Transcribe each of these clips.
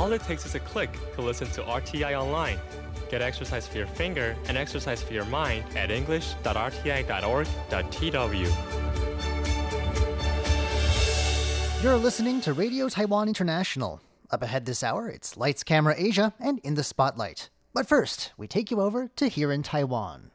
All it takes is a click to listen to RTI online. Get exercise for your finger and exercise for your mind at english.rti.org.tw. You're listening to Radio Taiwan International. Up ahead this hour, it's Lights Camera Asia and In the Spotlight. But first, we take you over to Here in Taiwan.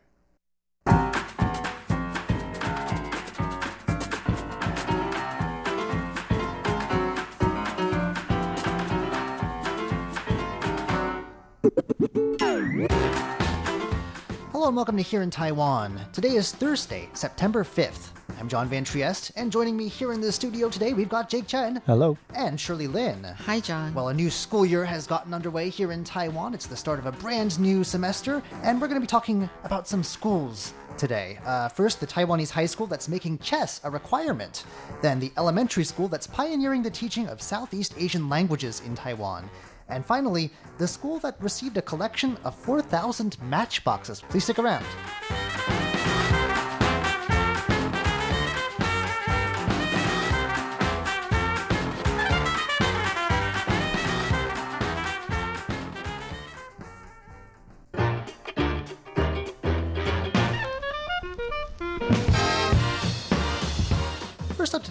Hello and welcome to Here in Taiwan. Today is Thursday, September 5th. I'm John Van Trieste, and joining me here in the studio today, we've got Jake Chen Hello. and Shirley Lin. Hi, John. Well, a new school year has gotten underway here in Taiwan. It's the start of a brand new semester, and we're going to be talking about some schools today. Uh, first, the Taiwanese high school that's making chess a requirement. Then, the elementary school that's pioneering the teaching of Southeast Asian languages in Taiwan. And finally, the school that received a collection of 4,000 matchboxes. Please stick around.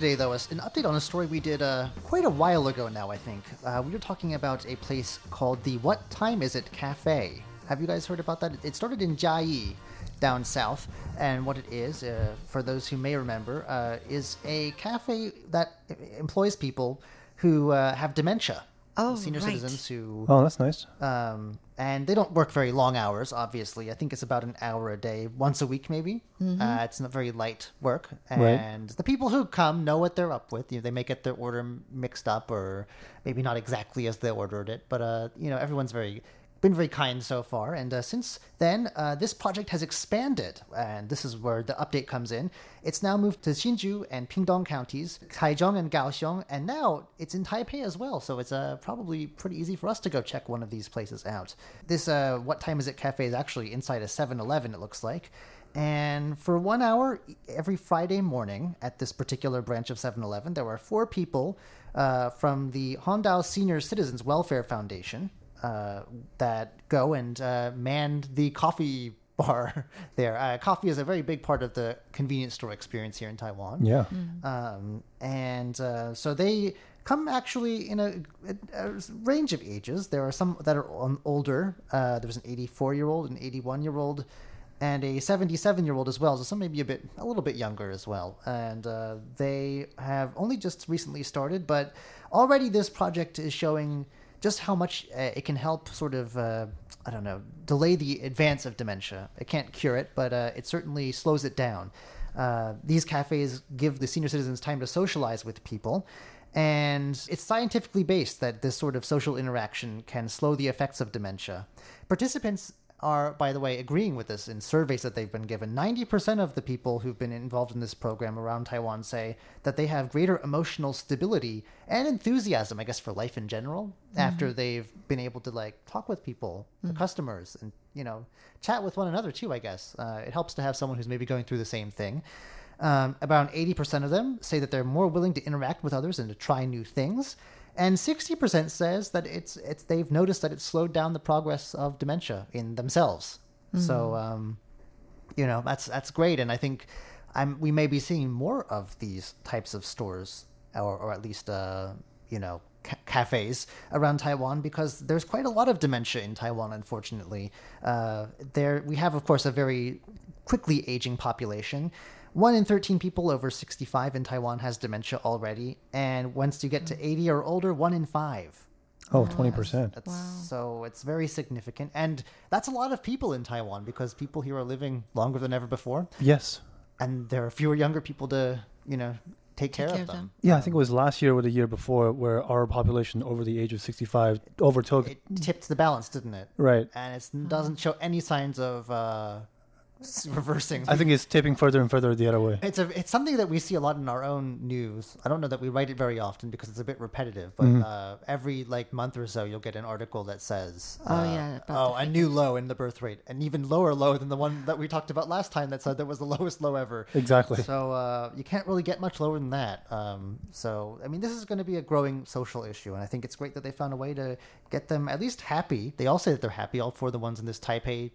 Today, though, is an update on a story we did uh, quite a while ago now, I think. Uh, we were talking about a place called the What Time Is It Cafe. Have you guys heard about that? It started in Jiayi, down south, and what it is, uh, for those who may remember, uh, is a cafe that employs people who uh, have dementia. Oh, Senior right. citizens who Oh, that's nice. um, and they don't work very long hours. Obviously, I think it's about an hour a day, once a week, maybe. Uh, it's not very light work, Right. and the people who come know what they're up with. You know, they may get their order mixed up, or maybe not exactly as they ordered it, but uh, you know, everyone's very been very kind so far. And uh, since then, uh, this project has expanded, and this is where the update comes in. It's now moved to Hsinchu and Pingtung counties, Taichung and Kaohsiung, and now it's in Taipei as well. So it's uh, probably pretty easy for us to go check one of these places out. This uh, What Time Is It Cafe is actually inside a 7 Eleven, it looks like. And for one hour every Friday morning at this particular branch of 7 Eleven, there were four people uh, from the Hondao Senior Citizens Welfare Foundation uh, that go and uh, man the coffee bar there. Uh, coffee is a very big part of the convenience store experience here in Taiwan. Yeah. Um, and uh, so they come actually in a, a, a range of ages. There are some that are on, older. Uh, there's an 84 year old, an 81 year old, and a 77 year old as well. So some maybe a bit, a little bit younger as well. And uh, they have only just recently started, but already this project is showing just how much uh, it can help sort of uh, I don't know delay the advance of dementia. It can't cure it, but uh, it certainly slows it down. Uh, these cafes give the senior citizens time to socialize with people, and it's scientifically based that this sort of social interaction can slow the effects of dementia. Participants are, by the way, agreeing with this in surveys that they've been given. 90% of the people who've been involved in this program around Taiwan say that they have greater emotional stability and enthusiasm, I guess, for life in general after they've been able to, like, talk with people, the customers, and, you know, chat with one another, too, I guess. Uh, it helps to have someone who's maybe going through the same thing. Um, about 80% of them say that they're more willing to interact with others and to try new things. And 60% says that it's, it's they've noticed that it's slowed down the progress of dementia in themselves. So, um, you know, that's that's great. And I think I'm, we may be seeing more of these types of stores, or, or at least, uh, you know, ca- cafes around Taiwan because there's quite a lot of dementia in Taiwan, unfortunately. Uh, there, we have, of course, a very quickly aging population. One in 13 people over 65 in Taiwan has dementia already. And once you get to 80 or older, one in five. Oh, 20%. That's, So it's very significant. And that's a lot of people in Taiwan because people here are living longer than ever before. Yes. And there are fewer younger people to, you know, take care, care of of them. them. Yeah, I think it was last year or the year before where our population over the age of 65 overtook. It tipped the balance, didn't it? right. And it doesn't show any signs of uh, s- reversing. I think it's tipping further and further the other way. It's a it's something that we see a lot in our own news. I don't know that we write it very often because it's a bit repetitive. But Mm-hmm. uh, every like month or so, you'll get an article that says, Oh, uh, yeah, oh, a new low in the birth rate, an even lower low than the one that we talked about last time that said there was the lowest low ever." Exactly. So uh, you can't really get much lower than that. Um, so I mean, this is going to be a growing social issue, and I think it's great that they found a way to get them at least happy. They all say that they're happy. All four of the ones in this Taipei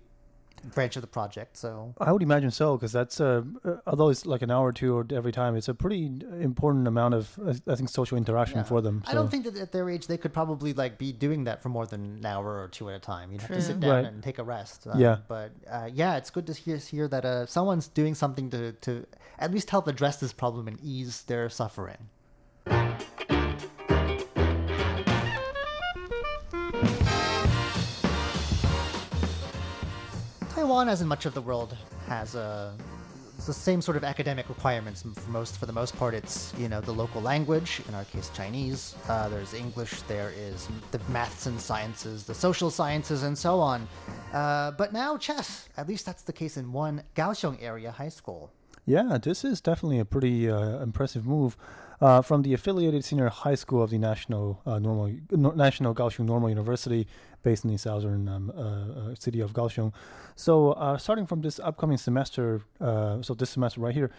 branch of the project. So I would imagine so because that's uh, uh, although it's like an hour or two or every time, it's a pretty important amount of uh, I think social interaction Yeah. for them. I don't think that at their age they could probably like be doing that for more than an hour or two at a time. You'd have to sit down Right. and take a rest. Uh, Yeah. But uh, yeah, it's good to hear, hear that uh, someone's doing something to, to at least help address this problem and ease their suffering. Taiwan, as in much of the world, has a the same sort of academic requirements for most for the most part. It's you know the local language in our case chinese uh, there's english there is the maths and sciences the social sciences and so on. Uh, but now chess at least that's the case in one kaohsiung area high school. Yeah, this is definitely a pretty uh, impressive move uh, from the affiliated senior high school of the National uh, Normal no, National Kaohsiung Normal University, based in the southern um, uh, uh, city of Kaohsiung. So, uh, starting from this upcoming semester, uh, so this semester right here,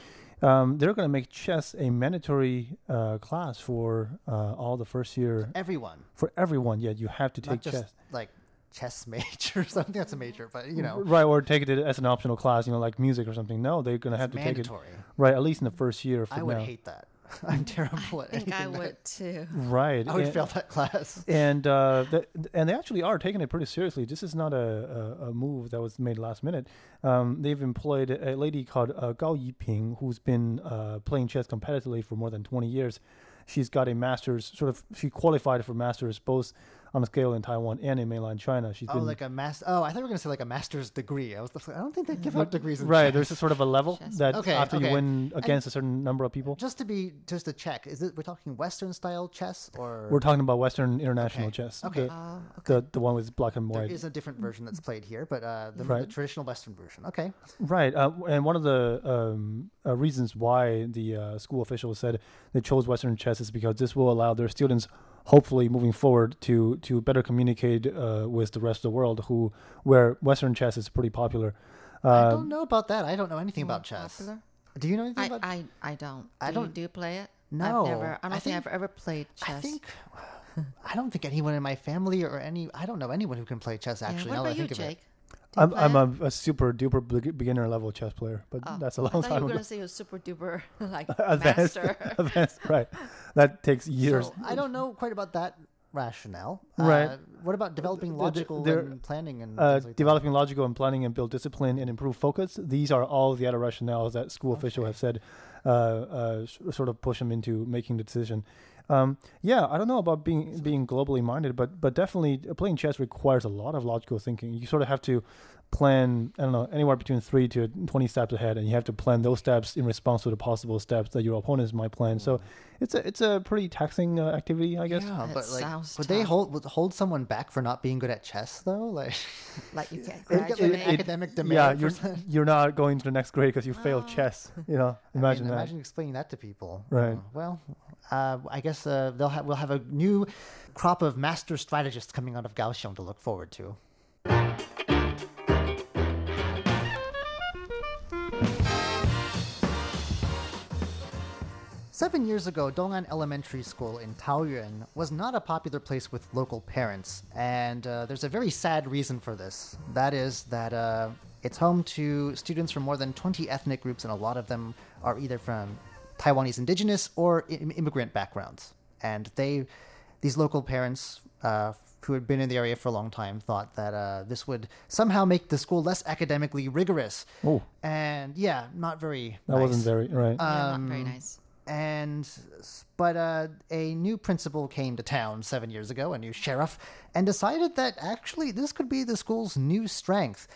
um, they're going to make chess a mandatory uh, class for uh, all the first year everyone for everyone. Yeah, you have to take not just chess. like chess major or something that's a major but you know Right, or take it as an optional class, you know, like music or something. No, they're going to have it's to take it mandatory right at least in the first year. I would now. hate that i'm terrible I at think I anything that- would too. Right, i would and, fail that class and uh, th- and they actually are taking it pretty seriously. This is not a, a, a move that was made last minute. Um, they've employed a lady called uh, Gao Yiping, who's been uh, playing chess competitively for more than twenty years. She's got a master's, sort of. She qualified for masters both on a scale in Taiwan and in mainland China. She's Oh, been like a master. Oh, I thought we were gonna say like a master's degree. I was. I don't think they give out degrees. In right. chess. There's a sort of a level Chess. that Okay, after you win against a certain number of people. Just to be, just to check, is it we're talking Western style chess or We're talking about Western international Okay. chess. Okay. The, Oh, the the one with black and white. is a different version that's played here, but uh, the, the traditional Western version. Okay. Right, uh, and one of the um, uh, reasons why the uh, school officials said they chose Western chess is because this will allow their students, hopefully moving forward, to to better communicate uh, with the rest of the world, who where Western chess is pretty popular. I Uh, don't know about that. I don't know anything about chess. popular? Do you know anything I, about? I, I don't. Do I you, don't- do you play it? No, I've never. I don't I think, I've ever played chess. I think. I don't think anyone in my family or any. I don't know anyone who can play chess. Yeah, Actually, what now that I about you, think of it. Jake? You I'm I'm a, a super duper beginner level chess player, but Oh, that's a long thought you time were ago. going to say you're super duper like Advanced, master. advanced, right? That takes years. So I don't know quite about that rationale. Right. Uh, what about developing logical and planning and uh, like that? developing logical and planning and build discipline and improve focus. These are all the other rationales that school officials have said uh, uh, sort of push them into making the decision. Um, yeah, I don't know about being being globally minded, but but definitely playing chess requires a lot of logical thinking. You sort of have to plan, I don't know, anywhere between three to twenty steps ahead, and you have to plan those steps in response to the possible steps that your opponents might plan. So it's a it's a pretty taxing uh, activity, I guess. Yeah, That but like, sounds would they tough. hold would hold someone back for not being good at chess though? Like, like you can't They get, like, graduate. academic demand. yeah, for you're some- you're not going to the next grade because you failed Oh. chess. You know, I imagine mean, that. Imagine explaining that to people. Right. Uh, well, uh, I guess uh, they'll have we'll have a new crop of master strategists coming out of Kaohsiung to look forward to. Seven years ago, Dong'an Elementary School in Taoyuan was not a popular place with local parents, and uh, there's a very sad reason for this. That is that uh, it's home to students from more than 20 ethnic groups, and a lot of them are either from Taiwanese indigenous or I- immigrant backgrounds. And they, these local parents uh, who had been in the area for a long time, thought that uh, this would somehow make the school less academically rigorous. Oh. And yeah, not very. That wasn't very right. yeah, not very um, nice. And but uh, a new principal came to town seven years ago, a new sheriff, and decided that actually this could be the school's new strength.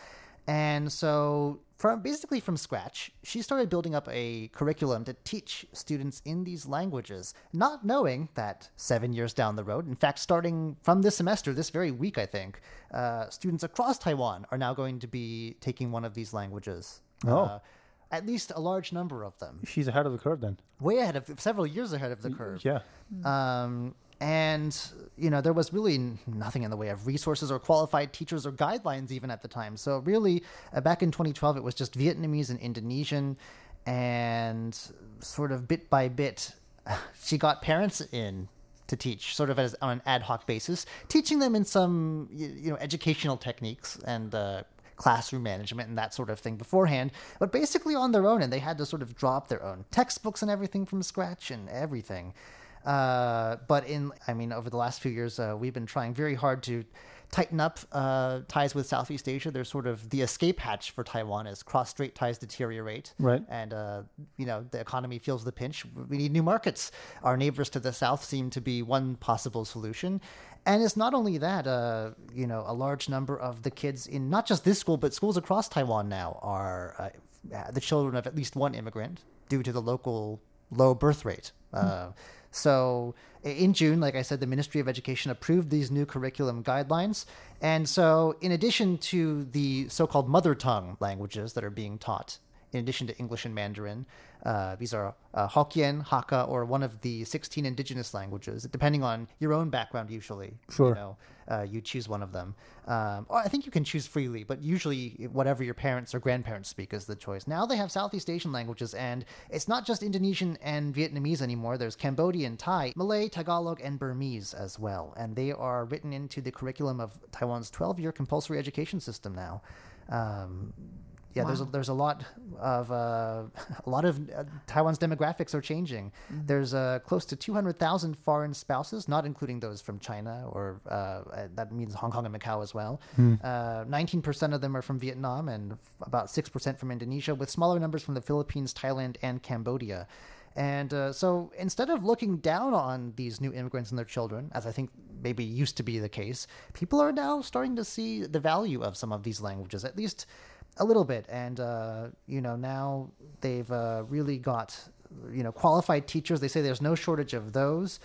And so from basically from scratch, she started building up a curriculum to teach students in these languages, not knowing that seven years down the road, in fact, starting from this semester, this very week, I think, uh, students across Taiwan are now going to be taking one of these languages. Oh. Uh, at least a large number of them, She's ahead of the curve then. way ahead of several years ahead of the curve. Yeah. Um, and you know there was really nothing in the way of resources or qualified teachers or guidelines even at the time. So really, uh, back in 2012, it was just Vietnamese and Indonesian, and sort of bit by bit, she got parents in to teach, sort of as on an ad hoc basis, teaching them in some you know educational techniques and. Uh, classroom management and that sort of thing beforehand, but basically on their own, and they had to sort of drop their own textbooks and everything from scratch and everything. Uh, but in, I mean, over the last few years, uh, we've been trying very hard to tighten up uh, ties with Southeast Asia. They're sort of the escape hatch for Taiwan as cross-strait ties deteriorate, Right. And uh, you know, the economy feels the pinch. We need new markets. Our neighbors to the south seem to be one possible solution. And it's not only that, uh, you know, a large number of the kids in not just this school, but schools across Taiwan now are uh, the children of at least one immigrant due to the local low birth rate. Uh, so in June, like I said, the Ministry of Education approved these new curriculum guidelines. And so, in addition to the so called mother tongue languages that are being taught, in addition to English and Mandarin, uh, these are uh, Hokkien, Hakka, or one of the 16 indigenous languages, depending on your own background, usually. Sure. You know, uh, you choose one of them. Um, or I think you can choose freely, but usually whatever your parents or grandparents speak is the choice. Now they have Southeast Asian languages, and it's not just Indonesian and Vietnamese anymore. There's Cambodian, Thai, Malay, Tagalog, and Burmese as well. And they are written into the curriculum of Taiwan's 12 year compulsory education system now. Um, yeah, there's a, there's a lot of uh, a lot of uh, Taiwan's demographics are changing. There's uh, close to 200,000 foreign spouses, not including those from China, or uh, uh, that means Hong Kong and Macau as well. Uh, 19% of them are from Vietnam, and f- about 6% from Indonesia, with smaller numbers from the Philippines, Thailand, and Cambodia. And uh, so instead of looking down on these new immigrants and their children, as I think maybe used to be the case, people are now starting to see the value of some of these languages, at least a little bit. And, uh, you know, now they've uh, really got, you know, qualified teachers. They say there's no shortage of those.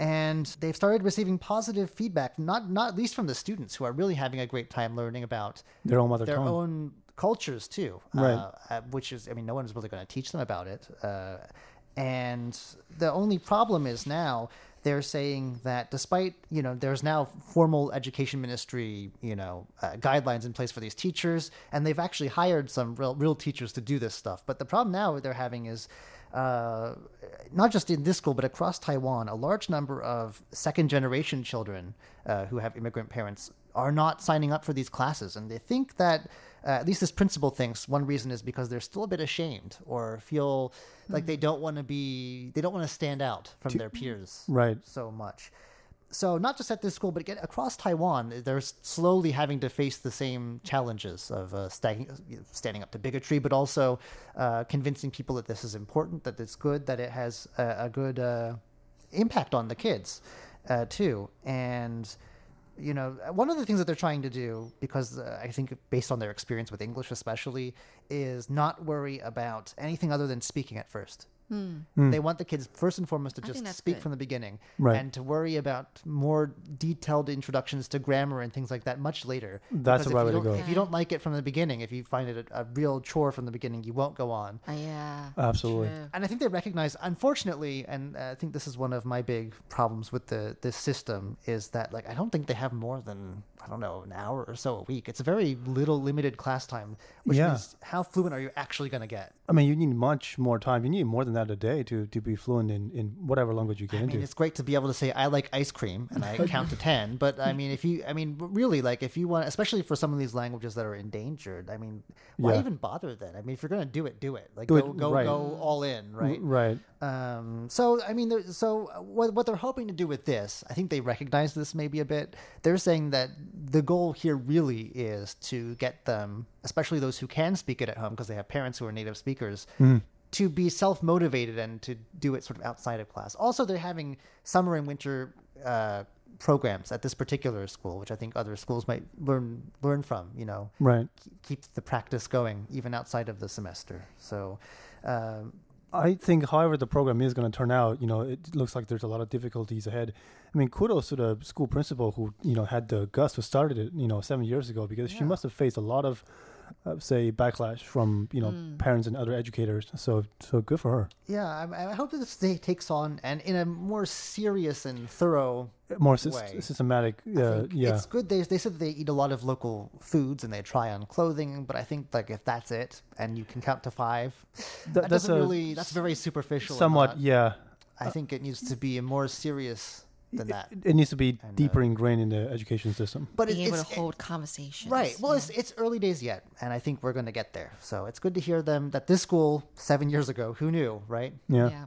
And they've started receiving positive feedback, not not least from the students who are really having a great time learning about Their own mother their tongue. own cultures too, Right. uh, uh, which is, I mean, no one's really going to teach them about it. Uh, and the only problem is now they're saying that despite you know there's now formal education ministry you know uh, guidelines in place for these teachers and they've actually hired some real real teachers to do this stuff. But the problem now they're having is uh, not just in this school but across Taiwan a large number of second generation children uh, who have immigrant parents are not signing up for these classes. And they think that uh, at least this principal thinks one reason is because they're still a bit ashamed or feel like they don't want to be they don't want to stand out from their peers Right. so much. So not just at this school but again across taiwan they're slowly having to face the same challenges of uh, standing, standing up to bigotry but also uh, convincing people that this is important that it's good that it has a, a good uh, impact on the kids uh, too. And you know, one of the things that they're trying to do, because uh, I think based on their experience with English especially, is not worry about anything other than speaking at first. They want the kids first and foremost to I just speak good. from the beginning, Right. and to worry about more detailed introductions to grammar and things like that much later. That's the right if way you to don't- go. If you don't like it from the beginning, if you find it a, a real chore from the beginning, you won't go on. Uh, yeah. Absolutely. True. And I think they recognize, unfortunately, and uh, I think this is one of my big problems with the this system is that like I don't think they have more than I don't know an hour or so a week. It's a very little limited class time, which Yeah. means how fluent are you actually going to get? I mean, you need much more time. You need more than that a day to, to be fluent in, in whatever language you get I into. it's great to be able to say I like ice cream and I count to ten. But I mean, if you, I mean, really, like if you want, especially for some of these languages that are endangered, I mean, why Yeah. even bother then? I mean, if you're going to do it, do it. Like Do it go go right. go all in, right? Right. Um, so I mean, so what what they're hoping to do with this, I think they recognize this maybe a bit. They're saying that the goal here really is to get them, especially those who can speak it at home because they have parents who are native speakers, to be self motivated and to do it sort of outside of class. Also, they're having summer and winter uh, programs at this particular school, which I think other schools might learn learn from. You know, Right. keep- the practice going even outside of the semester. So. Um, I think, however, the program is going to turn out, you know, it looks like there's a lot of difficulties ahead. I mean, kudos to the school principal who, you know, had the guts who started it, you know, seven years ago, because she must have faced a lot of, uh, say, backlash from, you know, parents and other educators. So, so good for her. yeah, I, I hope that this day takes on and in a more serious and thorough More sys- Way. systematic. I Uh, yeah. It's good. They, they said that they eat a lot of local foods and they try on clothing, but I think like if that's it and you can count to five, that, that's doesn't a really. That's very superficial. Somewhat, not- yeah. I think it needs to be a more serious than that. It needs to be And, deeper uh, ingrained in the education system. But Being it, able it's to hold conversations. right. Well, yeah. it's it's early days yet, and I think we're going to get there. So it's good to hear them that this school seven years ago. Who knew, right? Yeah. yeah.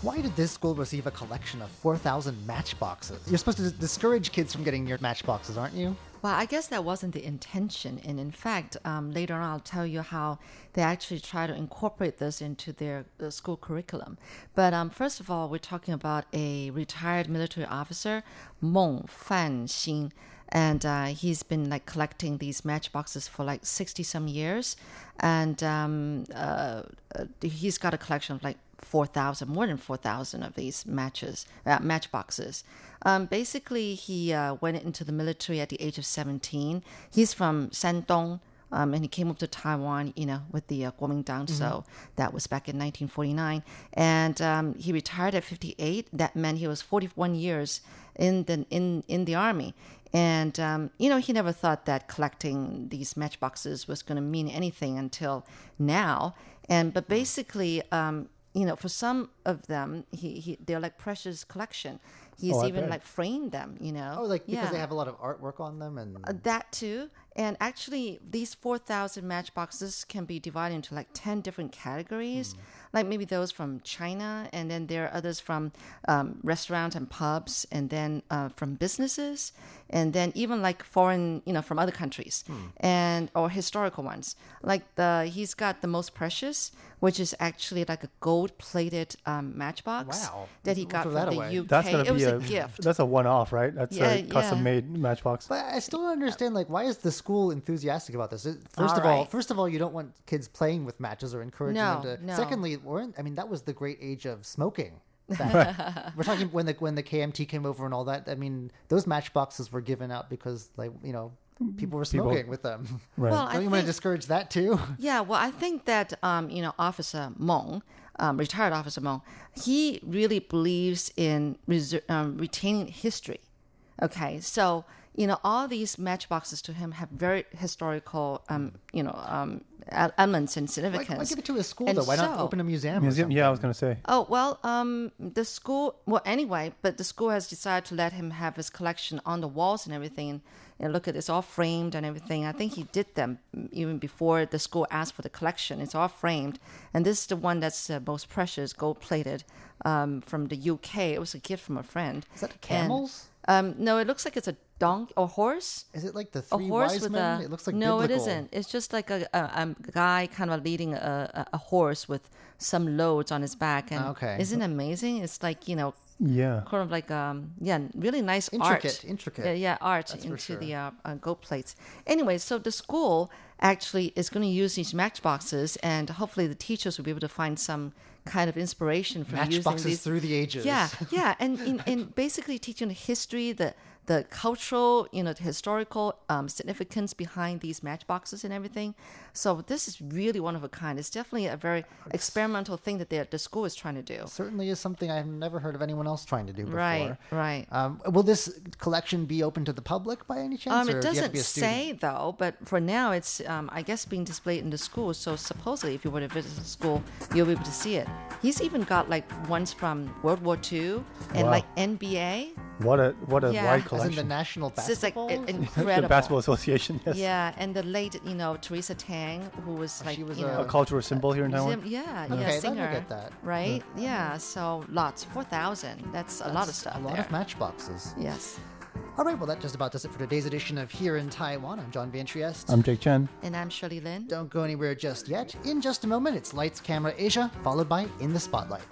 Why did this school receive a collection of four thousand matchboxes? You're supposed to discourage kids from getting near matchboxes, aren't you? Well, I guess that wasn't the intention. And in fact, um, later on, I'll tell you how they actually try to incorporate this into their uh, school curriculum. But um, first of all, we're talking about a retired military officer, Meng Fanxing. And uh, he's been like collecting these matchboxes for like 60 some years. And um, uh, uh, he's got a collection of like 4,000, more than 4,000 of these matches, uh, matchboxes. Um, basically, he uh, went into the military at the age of 17. He's from Shandong, um, and he came up to Taiwan, you know, with the uh, Kuomintang. So that was back in 1949. And um, he retired at 58. That meant he was 41 years in the in in the army. And um, you know, he never thought that collecting these matchboxes was going to mean anything until now. And but basically, um, you know, for some of them, he, he they're like precious collection. He's Oh, even bet. like framed them, you know. Oh, like because they have a lot of artwork on them, and Uh, that too. And actually, these 4,000 matchboxes can be divided into like 10 different categories. Like maybe those from China, and then there are others from um, restaurants and pubs, and then uh, from businesses, and then even like foreign, you know, from other countries, and or historical ones. Like the he's got the most precious, which is actually like a gold-plated um, matchbox Wow. that he got from that the away. UK. That's gonna it be was a, a gift. That's a one-off, right? That's Yeah, a yeah. custom-made matchbox. But I still don't understand, like, why is the school enthusiastic about this? First All of all, right. first of all, you don't want kids playing with matches or encouraging No, them to. no. Secondly, weren't I mean that was the great age of smoking. back- We're talking when the when the KMT came over and all that. I mean, those matchboxes were given out because, like, you know, people were People- smoking with them. Right. Well, don't I you want to discourage that too? Yeah, well, I think that um, you know, Officer Meng, um, retired Officer Meng, he really believes in reser- um, retaining history. Okay, so you know, all these matchboxes to him have very historical, um, you know, um, elements and significance. why give it to a school And though? Why not open a museum? Museum. Or Yeah, I was gonna say. Oh well, um, the school. Well, anyway, but the school has decided to let him have his collection on the walls and everything. And look at it's all framed and everything. I think he did them even before the school asked for the collection. It's all framed, and this is the one that's uh, most precious, gold plated, um, from the UK. It was a gift from a friend. Is that And, camels? Um, no, it looks like it's a donkey or horse Is it like the a three horse wise with men? a it looks like no biblical. it isn't it's just like a, a, a guy kind of leading a, a, a horse with some loads on his back and Okay. isn't it amazing it's like you know Yeah. kind of like um yeah really nice Intricate, art intricate. yeah, yeah art That's into sure. the uh, uh, gold plates anyway so the school actually is going to use these matchboxes and hopefully the teachers will be able to find some kind of inspiration from using Matchboxes these through the ages. yeah, yeah, and in, in basically teaching the history, the the cultural, you know, the historical um, significance behind these matchboxes and everything. So this is really one of a kind. It's definitely a very experimental thing that the the school is trying to do. Certainly is something I've never heard of anyone else trying to do before. Right, right. Um, will this collection be open to the public by any chance? Um, or it do you have to doesn't be a student? say though, but for now it's um, I guess being displayed in the school. So supposedly, if you were to visit the school, you'll be able to see it. He's even got like ones from World War II and Wow. like NBA. What a what a Yeah. wide As in the collection. National It's like Basketball? incredible. the basketball association. Yes. Yeah, and the late, you know, Teresa Tang, who was like, she was you a- know, A cultural symbol here in Taiwan. museum- yeah, Okay, yeah, I singer, get that. right? Yeah, so lots, four thousand. That's a lot of stuff a lot there. of matchboxes. yes. All right, well, that just about does it for today's edition of Here in Taiwan. I'm John Van Trieste. I'm Jake Chen. And I'm Shirley Lin. Don't go anywhere just yet. In just a moment, it's Lights, Camera, Asia, followed by In the Spotlight.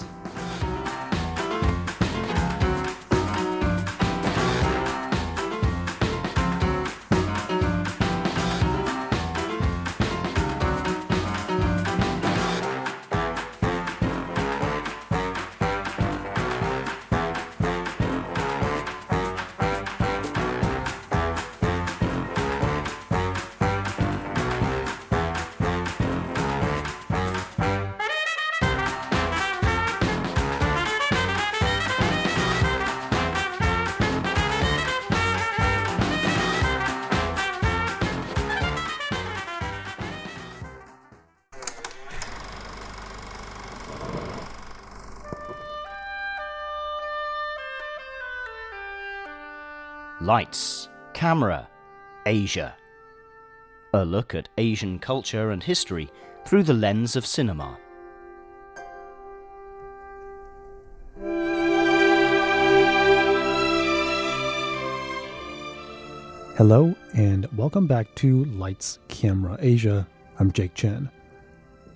Lights, Camera, Asia. A look at Asian culture and history through the lens of cinema. Hello, and welcome back to Lights, Camera, Asia. I'm Jake Chen.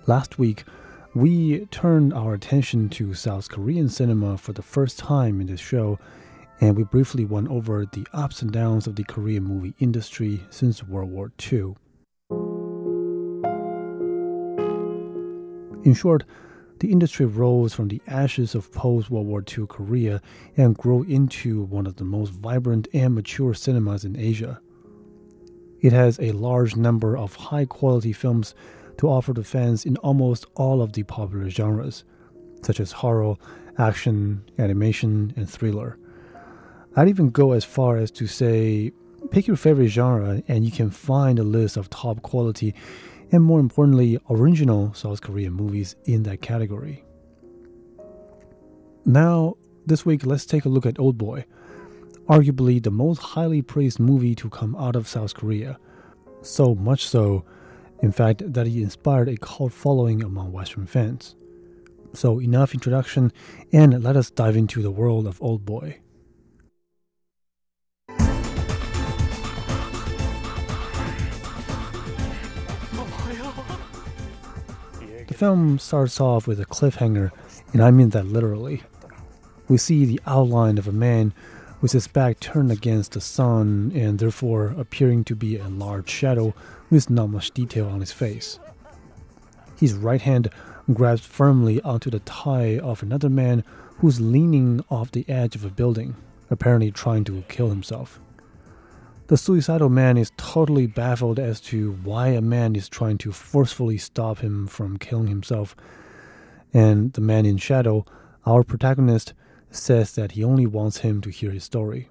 Last week, we turned our attention to South Korean cinema for the first time in this show, and we briefly went over the ups and downs of the Korean movie industry since World War II. In short, the industry rose from the ashes of post World War II Korea and grew into one of the most vibrant and mature cinemas in Asia. It has a large number of high quality films to offer to fans in almost all of the popular genres, such as horror, action, animation, and thriller. I'd even go as far as to say pick your favorite genre and you can find a list of top quality and more importantly, original South Korean movies in that category. Now, this week, let's take a look at Old Boy, arguably the most highly praised movie to come out of South Korea. So much so, in fact, that he inspired a cult following among Western fans. So, enough introduction, and let us dive into the world of Old Boy. Film starts off with a cliffhanger, and I mean that literally. We see the outline of a man with his back turned against the sun and therefore appearing to be a large shadow with not much detail on his face. His right hand grabs firmly onto the tie of another man who's leaning off the edge of a building, apparently trying to kill himself. The suicidal man is totally baffled as to why a man is trying to forcefully stop him from killing himself. And the man in shadow, our protagonist, says that he only wants him to hear his story.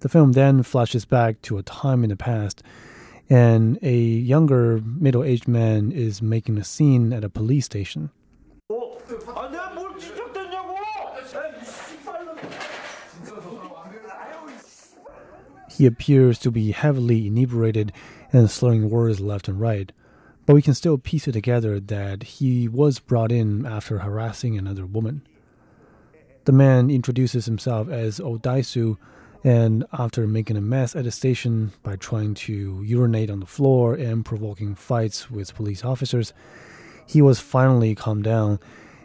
The film then flashes back to a time in the past, and a younger middle aged man is making a scene at a police station. He appears to be heavily inebriated and slurring words left and right, but we can still piece it together that he was brought in after harassing another woman. The man introduces himself as Odaisu, and after making a mess at the station by trying to urinate on the floor and provoking fights with police officers, he was finally calmed down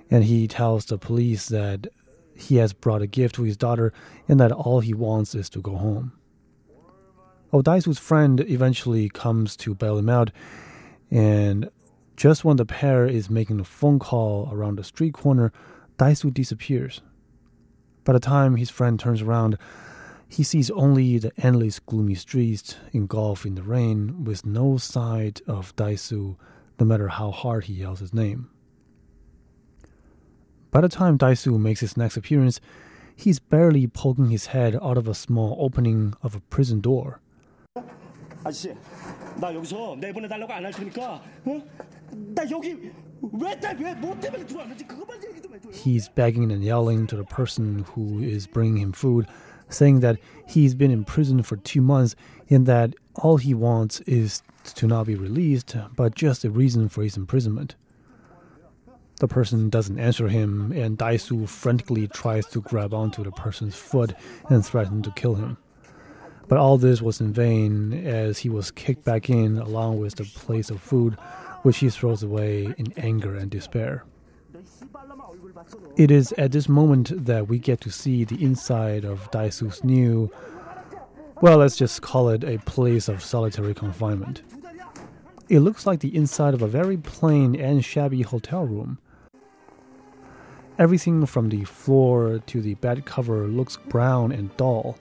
and he tells the police that he has brought a gift to his daughter and that all he wants is to go home. Odaisu's friend eventually comes to bail him out, and just when the pair is making a phone call around a street corner, Dae-su disappears. By the time his friend turns around, he sees only the endless gloomy streets engulfed in the rain with no sight of Dae-su, no matter how hard he yells his name. By the time Dae-su makes his next appearance, he's barely poking his head out of a small opening of a prison door. 아저씨, 나 여기서 내보내달라고 테니까, 어? 나 여기 때문에 들어왔는지 그것만 얘기 좀 He's begging and yelling to the person who is bringing him food, saying that he's been in prison for two months and that all he wants is to not be released, but just a reason for his imprisonment. The person doesn't answer him, and Dae-su frantically tries to grab onto the person's foot and threaten to kill him. But all this was in vain as he was kicked back in along with the plate of food, which he throws away in anger and despair. It is at this moment that we get to see the inside of Dae-su's new, well, let's just call it a place of solitary confinement. It looks like the inside of a very plain and shabby hotel room. Everything from the floor to the bed cover looks brown and dull,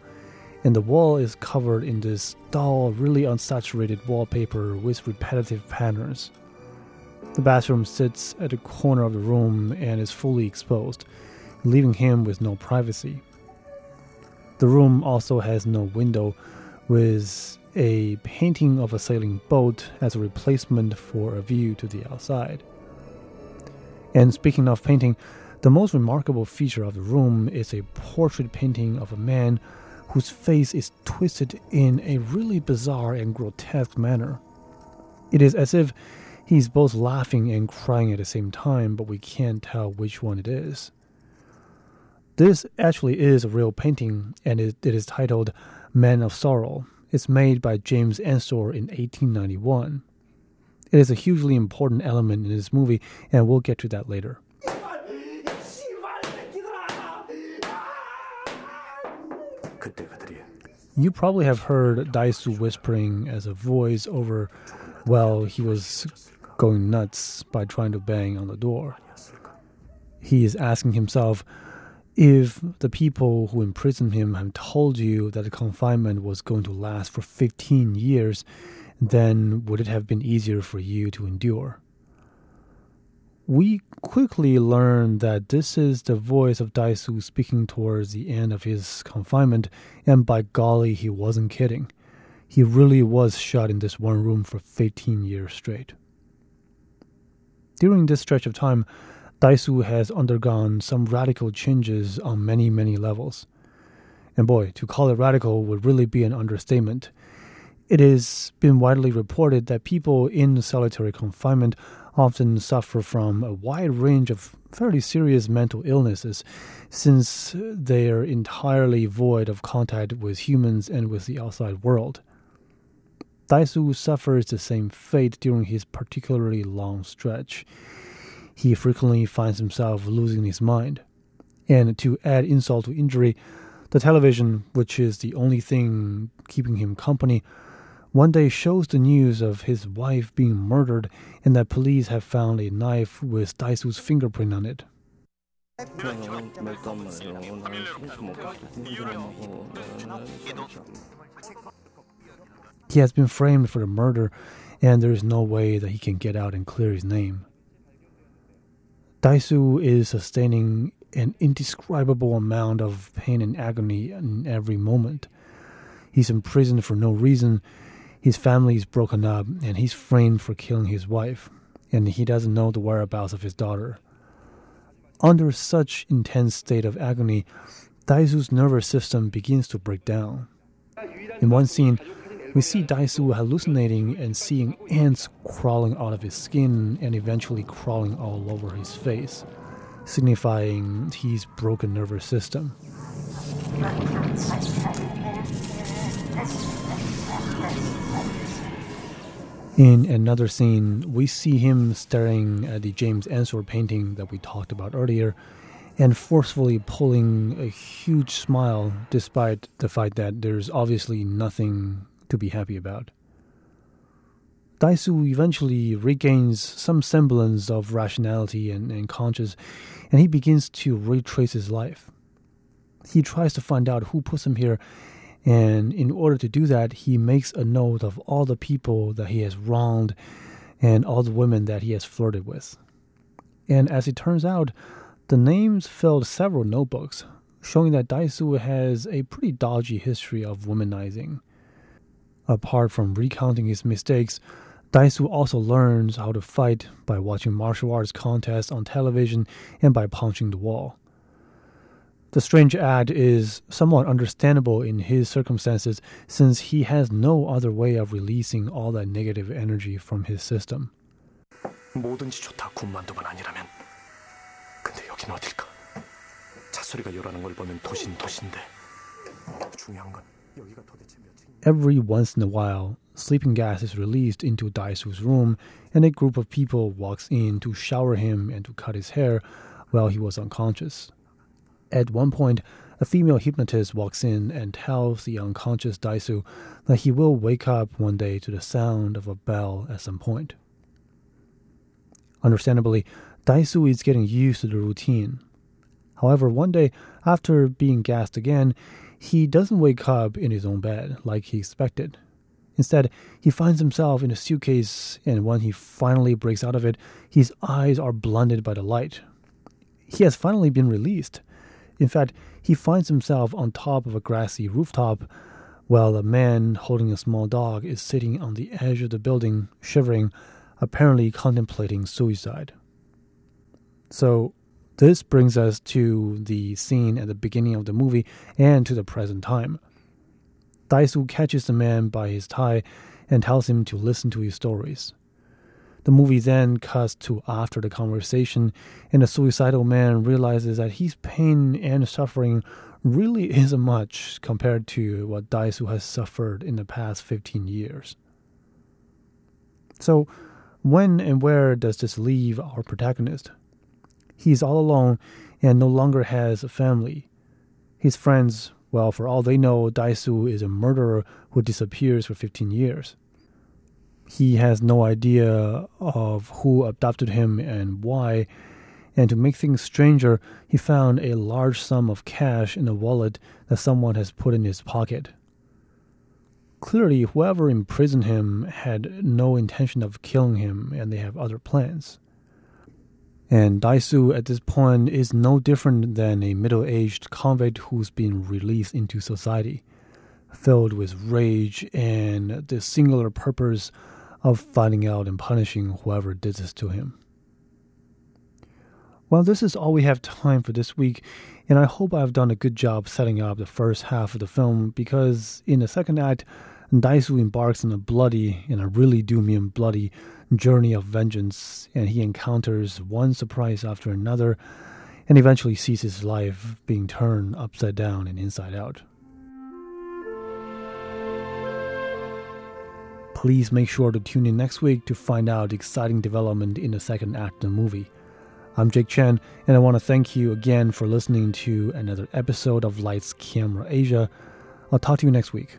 and the wall is covered in this dull, really unsaturated wallpaper with repetitive patterns. The bathroom sits at the corner of the room and is fully exposed, leaving him with no privacy. The room also has no window, with a painting of a sailing boat as a replacement for a view to the outside. And speaking of painting, the most remarkable feature of the room is a portrait painting of a man whose face is twisted in a really bizarre and grotesque manner. It is as if he's both laughing and crying at the same time, but we can't tell which one it is. This actually is a real painting, and it, it is titled Man of Sorrow. It's made by James Ensor in 1891. It is a hugely important element in this movie, and we'll get to that later. You probably have heard Dae-su whispering as a voice over, well, he was going nuts by trying to bang on the door. He is asking himself if the people who imprisoned him have told you that the confinement was going to last for 15 years, then would it have been easier for you to endure? We quickly learn that this is the voice of Dae-su speaking towards the end of his confinement, and by golly, he wasn't kidding. He really was shut in this one room for 15 years straight. During this stretch of time, Dae-su has undergone some radical changes on many, many levels. And boy, to call it radical would really be an understatement. It has been widely reported that people in solitary confinement often suffer from a wide range of fairly serious mental illnesses since they are entirely void of contact with humans and with the outside world. Dae-su suffers the same fate during his particularly long stretch. He frequently finds himself losing his mind. And to add insult to injury, the television, which is the only thing keeping him company, one day shows the news of his wife being murdered and that police have found a knife with Dae-su's fingerprint on it. He has been framed for the murder, and there is no way that he can get out and clear his name. Dae-su is sustaining an indescribable amount of pain and agony in every moment. He's imprisoned for no reason, his family is broken up, and he's framed for killing his wife, and he doesn't know the whereabouts of his daughter. Under such intense state of agony, Dae-su's nervous system begins to break down. In one scene, we see Dae-su hallucinating and seeing ants crawling out of his skin and eventually crawling all over his face, signifying his broken nervous system. In another scene, we see him staring at the James Ensor painting that we talked about earlier and forcefully pulling a huge smile despite the fact that there's obviously nothing to be happy about. Dae-su eventually regains some semblance of rationality and, and conscience, and he begins to retrace his life. He tries to find out who puts him here, and in order to do that, he makes a note of all the people that he has wronged and all the women that he has flirted with. And as it turns out, the names filled several notebooks, showing that Dae-su has a pretty dodgy history of womanizing. Apart from recounting his mistakes, Dae-su also learns how to fight by watching martial arts contests on television and by punching the wall. The strange ad is somewhat understandable in his circumstances since he has no other way of releasing all that negative energy from his system. Every once in a while, sleeping gas is released into Dae-su's room, and a group of people walks in to shower him and to cut his hair while he was unconscious. At one point, a female hypnotist walks in and tells the unconscious Dae-su that he will wake up one day to the sound of a bell at some point. Understandably, Dae-su is getting used to the routine. However, one day, after being gassed again, he doesn't wake up in his own bed like he expected. Instead, he finds himself in a suitcase, and when he finally breaks out of it, his eyes are blinded by the light. He has finally been released. In fact, he finds himself on top of a grassy rooftop while a man holding a small dog is sitting on the edge of the building, shivering, apparently contemplating suicide. So, this brings us to the scene at the beginning of the movie and to the present time. Dae-su catches the man by his tie and tells him to listen to his stories. The movie then cuts to after the conversation, and the suicidal man realizes that his pain and suffering really isn't much compared to what Dae-su has suffered in the past 15 years. So, when and where does this leave our protagonist? He's all alone and no longer has a family. His friends, well, for all they know, Dae-su is a murderer who disappears for 15 years. He has no idea of who abducted him and why, and to make things stranger, he found a large sum of cash in a wallet that someone has put in his pocket. Clearly, whoever imprisoned him had no intention of killing him, and they have other plans. And Dae-su at this point is no different than a middle aged convict who's been released into society, filled with rage and the singular purpose of finding out and punishing whoever did this to him. Well, this is all we have time for this week, and I hope I've done a good job setting up the first half of the film because in the second act, Dae-su embarks on a bloody, and a really do mean bloody, journey of vengeance, and he encounters one surprise after another, and eventually sees his life being turned upside down and inside out. Please make sure to tune in next week to find out exciting development in the second act of the movie. I'm Jake Chen, and I want to thank you again for listening to another episode of Lights Camera Asia. I'll talk to you next week.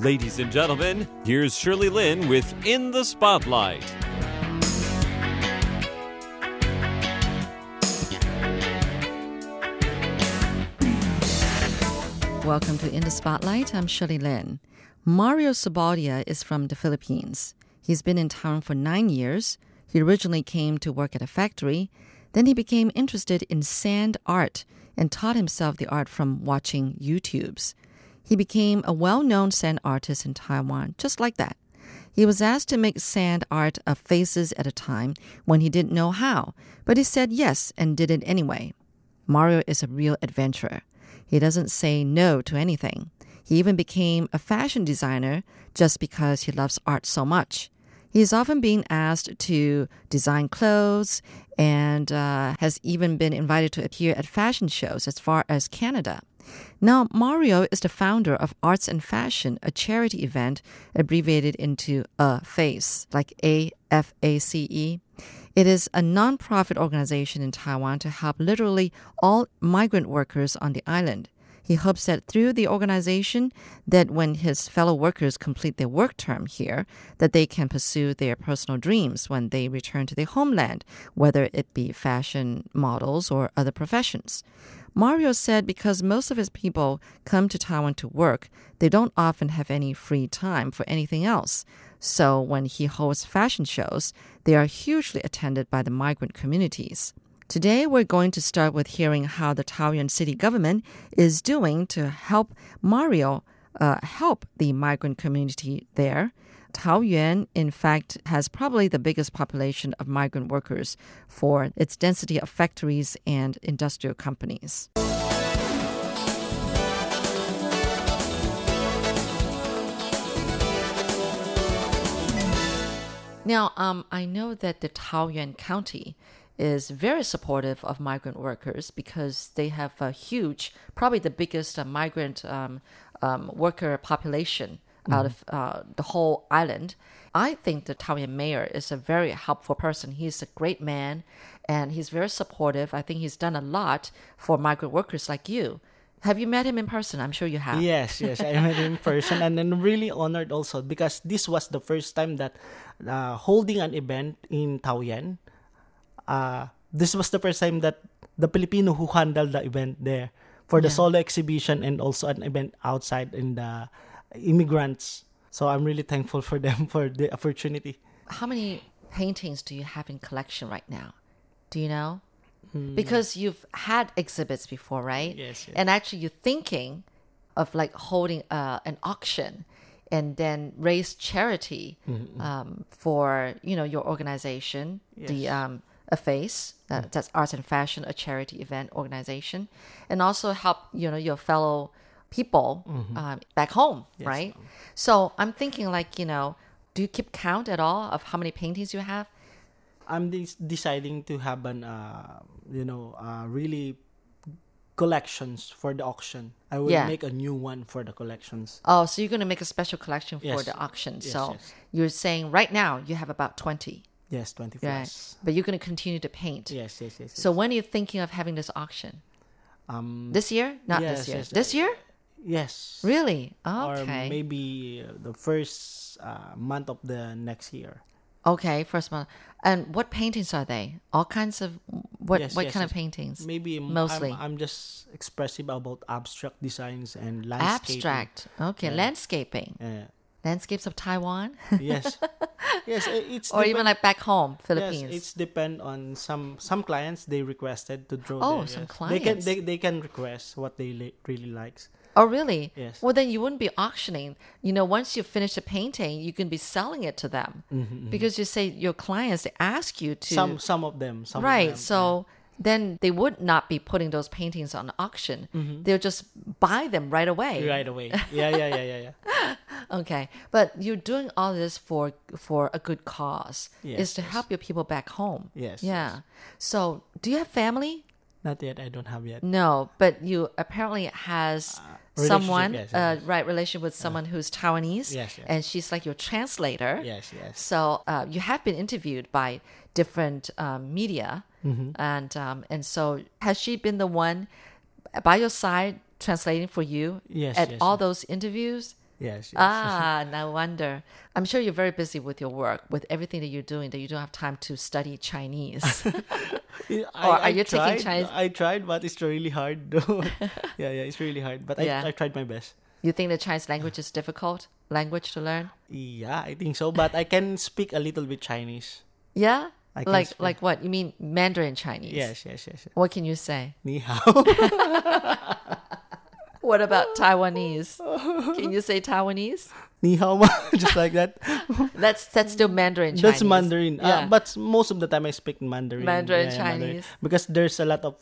Ladies and gentlemen, here's Shirley Lin with In the Spotlight. Welcome to In the Spotlight. I'm Shirley Lin. Mario Sabadia is from the Philippines. He's been in town for nine years. He originally came to work at a factory. Then he became interested in sand art and taught himself the art from watching YouTubes. He became a well known sand artist in Taiwan, just like that. He was asked to make sand art of faces at a time when he didn't know how, but he said yes and did it anyway. Mario is a real adventurer. He doesn't say no to anything. He even became a fashion designer just because he loves art so much. He is often being asked to design clothes and uh, has even been invited to appear at fashion shows as far as Canada. Now, Mario is the founder of Arts and Fashion, a charity event abbreviated into A FACE, like A F A C E. It is a nonprofit organization in Taiwan to help literally all migrant workers on the island. He hopes that through the organization that when his fellow workers complete their work term here, that they can pursue their personal dreams when they return to their homeland, whether it be fashion models or other professions. Mario said because most of his people come to Taiwan to work, they don't often have any free time for anything else. So when he hosts fashion shows, they are hugely attended by the migrant communities. Today, we're going to start with hearing how the Taoyuan city government is doing to help Mario uh, help the migrant community there. Taoyuan, in fact, has probably the biggest population of migrant workers for its density of factories and industrial companies. Now, um, I know that the Taoyuan County is very supportive of migrant workers because they have a huge, probably the biggest uh, migrant um, um, worker population out of uh, the whole island. I think the Taoyuan mayor is a very helpful person. He's a great man and he's very supportive. I think he's done a lot for migrant workers like you. Have you met him in person? I'm sure you have. Yes, yes, I met him in person, and I'm really honored also because this was the first time that uh, holding an event in Taoyuan. Uh, this was the first time that the Filipino who handled the event there for the Yeah. solo exhibition and also an event outside in the immigrants. So I'm really thankful for them for the opportunity. How many paintings do you have in collection right now? Do you know? Because you've had exhibits before, right? Yes, yes. And actually, you're thinking of like holding uh, an auction and then raise charity um, for you know your organization, the um, a face uh, that's arts and fashion, a charity event organization, and also help you know your fellow people um, back home, right? So I'm thinking like you know, do you keep count at all of how many paintings you have? I'm de- deciding to have an uh, you know uh, really collections for the auction. I will Yeah. make a new one for the collections. Oh, so you're going to make a special collection for Yes. the auction. Yes, so yes. you're saying right now you have about 20, Yes, twenty right? plus. But you're going to continue to paint. Yes, yes, yes. So yes. when are you thinking of having this auction? um This year? Not yes, this year. yes, this uh, year? Yes. Really? Okay. Or maybe uh, the first uh, month of the next year. Okay, first month. And what paintings are they? All kinds of what Yes, what yes, kind yes. of paintings? Maybe Mostly. I'm, I'm just expressive about abstract designs and landscaping. Abstract. Okay, Yeah. landscaping. Uh, Landscapes of Taiwan yes, yes. It's or even like back home, Philippines. Yes, it's depend on some some clients they requested to draw. Oh, some yes. They can they, they can request what they li- really likes. Oh, really? Yes. Well, then you wouldn't be auctioning. You know, once you finish the painting, you can be selling it to them mm-hmm, mm-hmm. because you say your clients they ask you to. Mm-hmm, Some some of them. Some of right. them, so then they would not be putting those paintings on auction. Mm-hmm. They'll just buy them right away. right away. Yeah, yeah, yeah, yeah, yeah. Okay. But you're doing all this for for a good cause. Yes, is to yes. help your people back home. Yes, Yeah. So, do you have family? Not yet. I don't have yet. No, but you apparently has relationship, someone, yes, yes, uh, right, relationship with someone who's Taiwanese, Yes, and she's like your translator. Yes, yes. So uh, you have been interviewed by different um, media, Mm-hmm. and um, and so has she been the one by your side translating for you Yes, at all those interviews? Yes. yes. Ah, no wonder. I'm sure you're very busy with your work, with everything that you're doing, that you don't have time to study Chinese. Yeah, Or are you taking Chinese- I tried, but it's really hard. Though. yeah, yeah, it's really hard. But Yeah. I, I tried my best. you think the Chinese language is difficult language to learn? Yeah, I think so. But I can speak a little bit Chinese. Yeah, I like speak. like what? You mean Mandarin Chinese? Yes, yes, yes. yes. What can you say? Ni hao. What about Taiwanese? Can you say Taiwanese? Ni hao ma. Just like that. That's that's still Mandarin Chinese. That's Mandarin. Uh, Yeah. but most of the time I speak Mandarin. Mandarin Yeah, Mandarin. Chinese. Because there's a lot of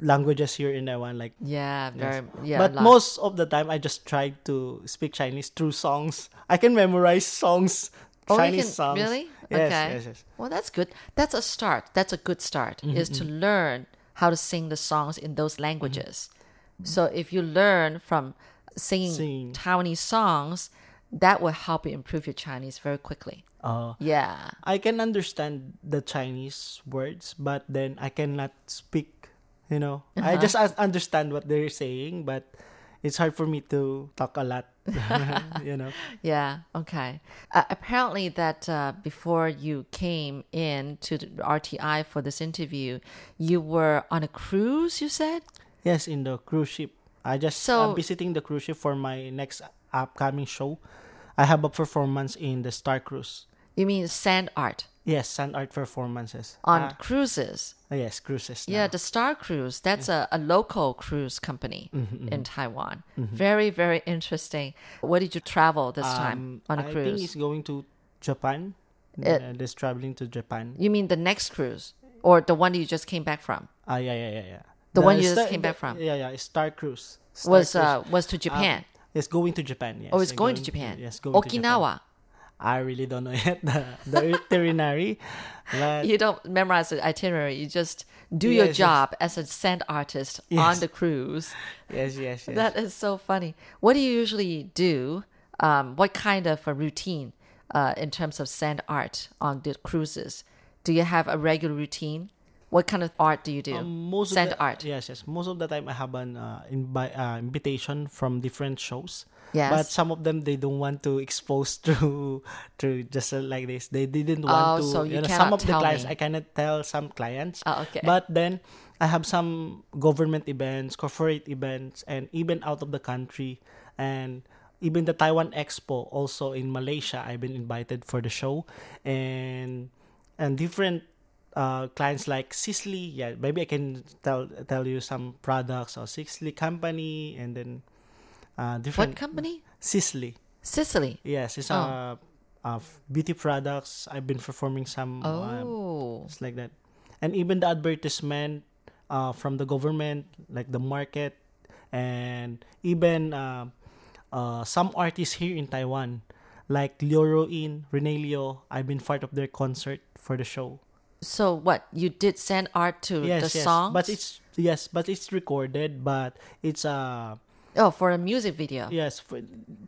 languages here in Taiwan. Like, yeah, very yeah. but lot. most of the time I just try to speak Chinese through songs. I can memorize songs. Oh, Chinese can- songs. Really? Yes, okay. yes, yes. Well, that's good. That's a start. That's a good start. Mm-hmm, Is to learn how to sing the songs in those languages. So if you learn from singing, Singing. Taiwanese songs, that will help you improve your Chinese very quickly. Uh, Yeah. I can understand the Chinese words, but then I cannot speak. You know, I Uh-huh. just understand what they're saying, but it's hard for me to talk a lot. you know. Yeah. Okay. Uh, apparently, that uh, before you came in to the RTI for this interview, you were on a cruise. You said. Yes, in the cruise ship. I just So- I'm visiting the cruise ship for my next upcoming show. I have a performance in the Star Cruise. You mean sand art Yes, sand art performances. on Ah, cruises? yes, cruises. Yeah, the Star Cruise. That's a, a local cruise company Mm-hmm, in Taiwan. Very, very interesting. Where did you travel this time Um, on a I cruise? I think it's going to Japan. It- uh, this traveling to Japan. You mean the next cruise or the one you just came back from? Ah, yeah, yeah, yeah, yeah. The one you just Star- came back from? Yeah, yeah. Star Cruise. Star Was Cruise. uh was to Japan? it's going to Japan. Yes. oh, it's uh, going to Japan. Yes, going to Japan. Okinawa. I really don't know yet the, the itinerary. But You don't memorize the itinerary. You just do your Yes, yes. job as a sand artist on the cruise. yes, yes, yes. That is so funny. What do you usually do? Um, what kind of a routine uh, in terms of sand art on the cruises? Do you have a regular routine? What kind of art do you do? Um, most sand of the, art. Yes, yes. Most of the time, I have an uh, invi- uh, invitation from different shows. Yes. But some of them they don't want to expose through through just uh, like this. They didn't want Oh, to. so you know, cannot some of the clients me. I cannot tell some clients. Oh, okay. But then I have some government events, corporate events, and even out of the country, and even the Taiwan Expo also in Malaysia. I've been invited for the show, and and different uh, clients like Sisley. Yeah, maybe I can tell tell you some products or Sisley company, and then uh, different What company? Sisley. Sicily. Yes, it's Oh. uh, uh, beauty products. I've been performing some. um, Oh. it's like that, and even the advertisement uh, from the government, like the market, and even uh, uh, some artists here in Taiwan, like Liu Ruin, Renee Liu. I've been part of their concert for the show. So what? You did send art to yes, the yes, songs? but it's yes, but it's recorded, but it's uh oh for a music video. yes for,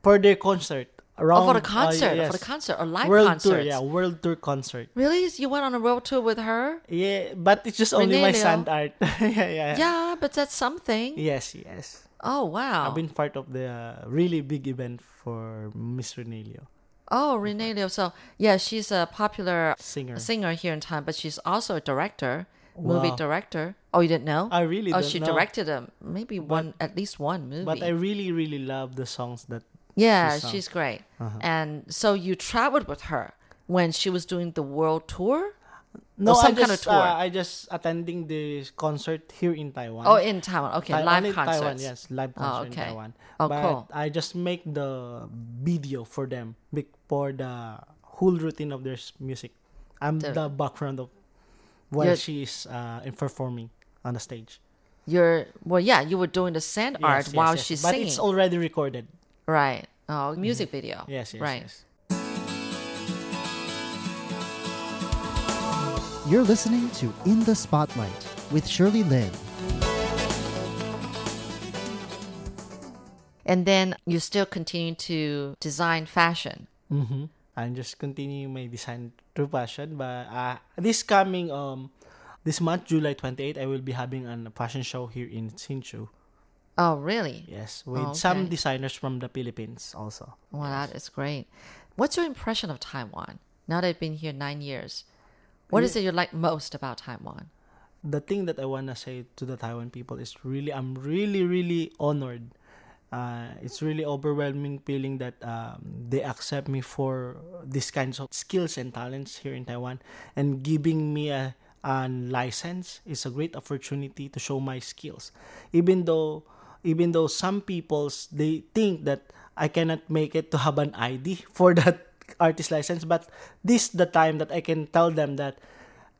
for their concert. Oh, for the uh, concert, yes. for the concert or live world concerts. tour, yeah, world tour concert. Really? You went on a world tour with her? Yeah, but it's just only my Leo. sand art. yeah, yeah, Yeah, but that's something. Yes, yes. Oh wow. I've been part of the uh, really big event for Miss Renee Liu, Oh, Renee Liu. So yeah, she's a popular singer. singer here in Taiwan, but she's also a director, movie director. Oh, you didn't know? I really oh, she know. directed a maybe one at least one movie. But I really, really love the songs that. yeah, she she's great. Uh-huh. And so you traveled with her when she was doing the world tour. No, some I just, kind of tour. Uh, I just attending the concert here in Taiwan. Oh, in Taiwan. Okay, Tai- live only concerts. Taiwan, yes, live Oh, concert okay. in Taiwan. Oh, but cool. I just make the video for them for the whole routine of their music. I'm The- the, background of while You're- she is uh, in performing on the stage. You're well, yeah. You were doing the sand art Yes, yes, while yes. she's but singing, it's already recorded. right? Oh, music video. Yes, yes, right. yes. You're listening to In the Spotlight with Shirley Lin. And then you still continue to design fashion. Mm-hmm. I'm just continuing my design through fashion, but uh, this coming um this month, July 28, I will be having a fashion show here in Hsinchu. Oh, really? Yes, with Oh, some designers from the Philippines also. Well, that is great. What's your impression of Taiwan now that you've been here nine years? What is it you like most about Taiwan? The thing that I wanna say to the Taiwan people is really, I'm really, really honored. Uh, it's really overwhelming feeling that um, they accept me for these kinds of skills and talents here in Taiwan, and giving me a, a license is a great opportunity to show my skills. Even though, even though some people's they think that I cannot make it to have an ID for that artist license, but this the time that I can tell them that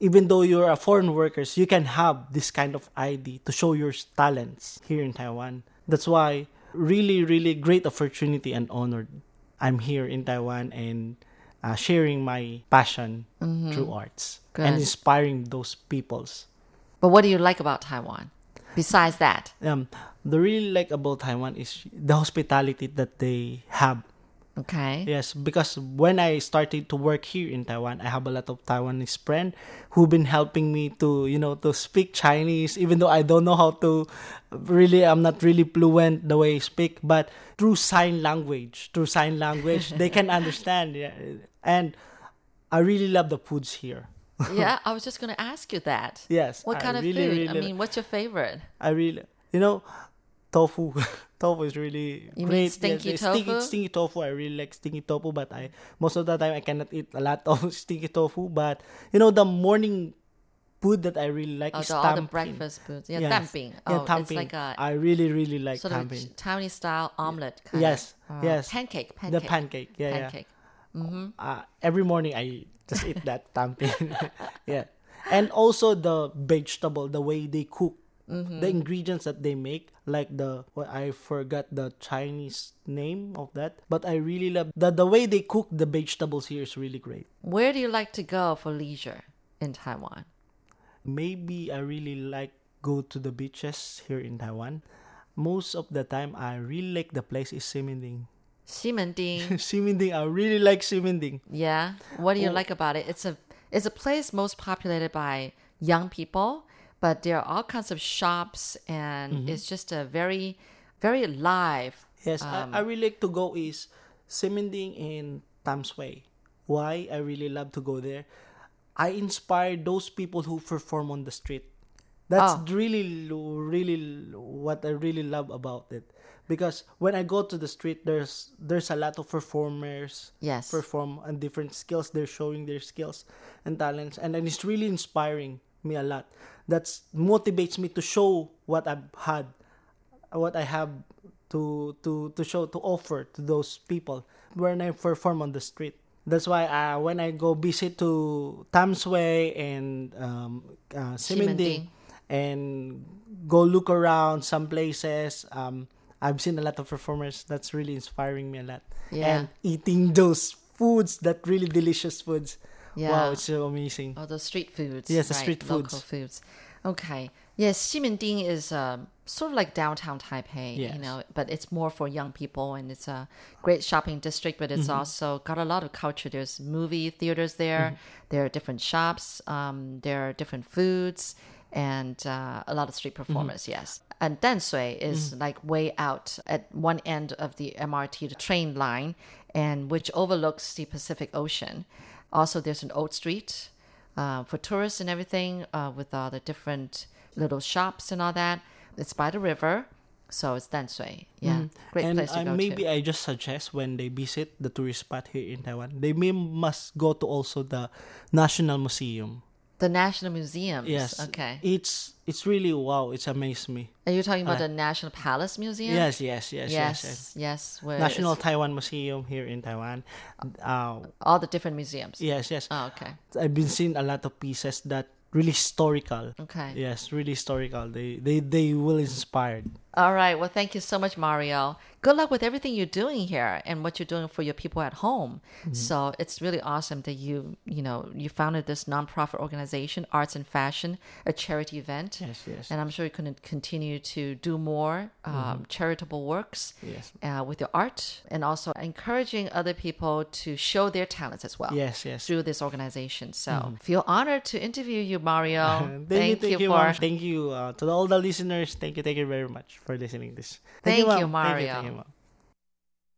even though you're a foreign workers, you can have this kind of ID to show your talents here in Taiwan. That's why really, really great opportunity and honored. I'm here in Taiwan and uh, sharing my passion through arts and inspiring those peoples. But what do you like about Taiwan? Besides that, Um, the really like about Taiwan is the hospitality that they have. Okay. Yes, because when I started to work here in Taiwan, I have a lot of Taiwanese friends who've been helping me to, you know, to speak Chinese, even though I don't know how to really, I'm not really fluent the way I speak, but through sign language, through sign language, they can understand. Yeah. And I really love the foods here. yeah, I was just going to ask you that. Yes. What I kind of really, food? really I mean, what's your favorite? I really, you know, tofu. tofu is really You great. stinky yes, tofu? Stinky, stinky tofu. I really like stinky tofu, but I most of the time I cannot eat a lot of stinky tofu. But you know, the morning food that I really like Oh, is the, all the breakfast foods. Yeah, Yes. tamping. Yeah, Oh, it's tamping. like a I really, really like sort of. Taiwanese style omelet. Kind Yes, Of, uh, yes. Pancake. Pancake. The pancake. Yeah, yeah. Pancake. uh, every morning I just eat that tamping. yeah, and also the vegetable, the way they cook, Mm-hmm. the ingredients that they make, like the what I forgot the Chinese name of that, but I really love the the way they cook the vegetables here is really great. Where do you like to go for leisure in Taiwan? Maybe I really like go to the beaches here in Taiwan. Most of the time, I really like the place is Siminding. Ximending. Siminding, I really like Siminding. yeah. What do you Oh. like about it? It's a it's a place most populated by young people, but there are all kinds of shops and Mm-hmm. it's just a very very live. Yes, Um, I, I really like to go is Siminding in Tamsui. Why I really love to go there? I inspire those people who perform on the street. That's Oh. really, really what I really love about it. Because when I go to the street, there's there's a lot of performers. Yes. Perform on different skills. They're showing their skills and talents, and, and it's really inspiring me a lot. That motivates me to show what I've had what I have to to to show to offer to those people when I perform on the street. That's why uh, when I go visit to Tamsui and um, uh, Siminding and go look around some places, um, I've seen a lot of performers. That's really inspiring me a lot. Yeah. And eating those foods, that really delicious foods. Yeah. Wow, it's so amazing. Oh, the street foods. Yes, the right, street Local foods. foods. Okay. Yes, Ximending is um, sort of like downtown Taipei, Yes. you know, but it's more for young people and it's a great shopping district, but Mm-hmm. it's also got a lot of culture. There's movie theaters there, Mm-hmm. there are different shops, um, there are different foods, and uh, a lot of street Mm-hmm. performers, yes. And Danshui is like way out at one end of the MRT, the train line, and which overlooks the Pacific Ocean. Also, there's an old street uh, for tourists and everything uh, with all the different little shops and all that. It's by the river, so it's Danshui. Yeah, great Mm-hmm. and place to uh, go maybe to. I just suggest when they visit the tourist spot here in Taiwan, they may must go to also the National Museum. The National Museums. Yes. Okay. It's it's really wow. It's amazed me. Are you talking about Uh, the National Palace Museum? Yes, yes, yes, yes, Yes. yes. Yes. National Taiwan Museum here in Taiwan. Uh, all the different museums. yes, yes. Oh, okay. I've been seeing a lot of pieces that really historical. Okay. Yes, really historical. They they they will inspired. All right. Well, thank you so much, Mario. Good luck with everything you're doing here and what you're doing for your people at home. Mm-hmm. So it's really awesome that you, you know, you founded this nonprofit organization, Arts and Fashion, a charity event. Yes, Mm-hmm. yes. And I'm sure you can continue to do more um, charitable works Yes. uh, with your art and also encouraging other people to show their talents as well Yes, yes. through this organization. So feel honored to interview you, Mario. thank, you, thank you, for. Thank you uh, to all the listeners. Thank you, thank you very much for listening this. Thank you. Thank you, Mario. thank you.